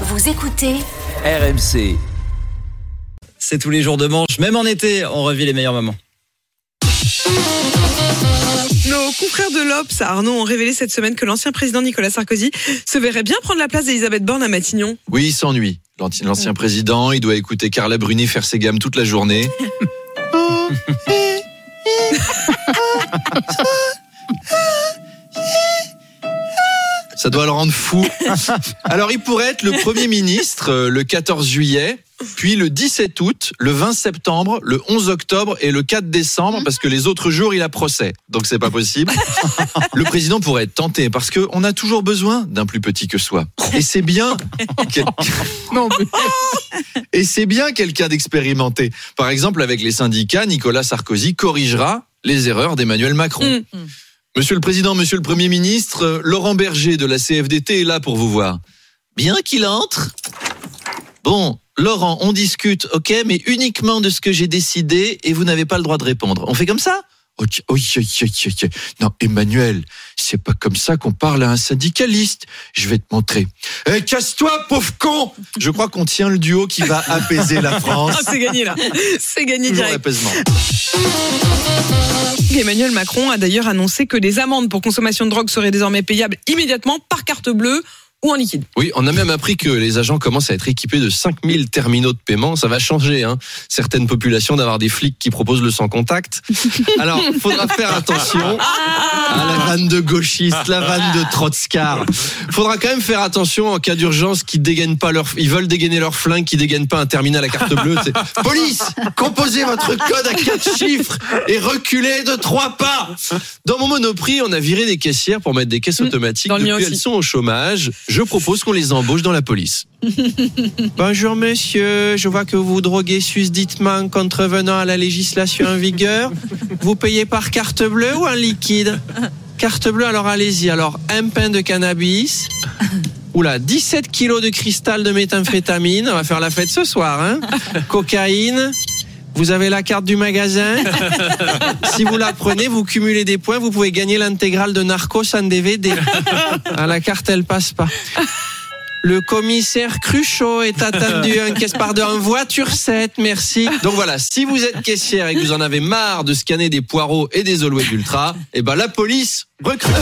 Vous écoutez RMC. C'est tous les jours de manche, même en été, on revit les meilleurs moments. Nos confrères de l'Obs à Arnaud ont révélé cette semaine que l'ancien président Nicolas Sarkozy se verrait bien prendre la place d'Elisabeth Borne à Matignon. Oui, il s'ennuie. L'ancien l'ancien président, il doit écouter Carla Bruni faire ses gammes toute la journée. Ça doit le rendre fou. Alors, il pourrait être le Premier ministre euh, le 14 juillet, puis le 17 août, le 20 septembre, le 11 octobre et le 4 décembre, parce que les autres jours, il a procès. Donc, c'est pas possible. Le président pourrait être tenté, parce qu'on a toujours besoin d'un plus petit que soi. Et c'est bien. quel- Et c'est bien quelqu'un d'expérimenté. Par exemple, avec les syndicats, Nicolas Sarkozy corrigera les erreurs d'Emmanuel Macron. Monsieur le Président, Monsieur le Premier ministre, Laurent Berger de la CFDT est là pour vous voir. Bien qu'il entre. Bon, Laurent, on discute, ok, mais uniquement de ce que j'ai décidé et vous n'avez pas le droit de répondre. On fait comme ça? Oui, oui, oui. Non, Emmanuel, c'est pas comme ça qu'on parle à un syndicaliste. Je vais te montrer. Eh, casse-toi, pauvre con Je crois qu'on tient le duo qui va apaiser la France. C'est gagné là. C'est gagné Toujours direct. l'apaisement. Emmanuel Macron a d'ailleurs annoncé que les amendes pour consommation de drogue seraient désormais payables immédiatement par carte bleue ou en liquide. Oui, on a même appris que les agents commencent à être équipés de 5000 terminaux de paiement. Ça va changer, hein. Certaines populations d'avoir des flics qui proposent le sans contact. Alors, faudra faire attention à la vanne de gauchiste, la vanne de trotskar. Faudra quand même faire attention en cas d'urgence qui dégainent pas leur, ils veulent dégainer leur flingue, qui dégainent pas un terminal à carte bleue. C'est, Police, composez votre code à quatre chiffres et reculez de trois pas. Dans mon monoprix, on a viré des caissières pour mettre des caisses automatiques. dans Depuis, elles sont au chômage. Je propose qu'on les embauche dans la police. Bonjour monsieur, je vois que vous droguez susditement contrevenant à la législation en vigueur. Vous payez par carte bleue ou en liquide? Carte bleue, alors allez-y. Alors, un pain de cannabis. Oula, 17 kilos de cristal de méthamphétamine. On va faire la fête ce soir, hein Cocaïne. Vous avez la carte du magasin. Si vous la prenez, vous cumulez des points. Vous pouvez gagner l'intégrale de Narcos en DVD. Ah, la carte, elle passe pas. Le commissaire Cruchot est attendu en caisse par deux en voiture 7, merci. Donc voilà, si vous êtes caissière et que vous en avez marre de scanner des poireaux et des Always Ultra, eh ben la police recrute.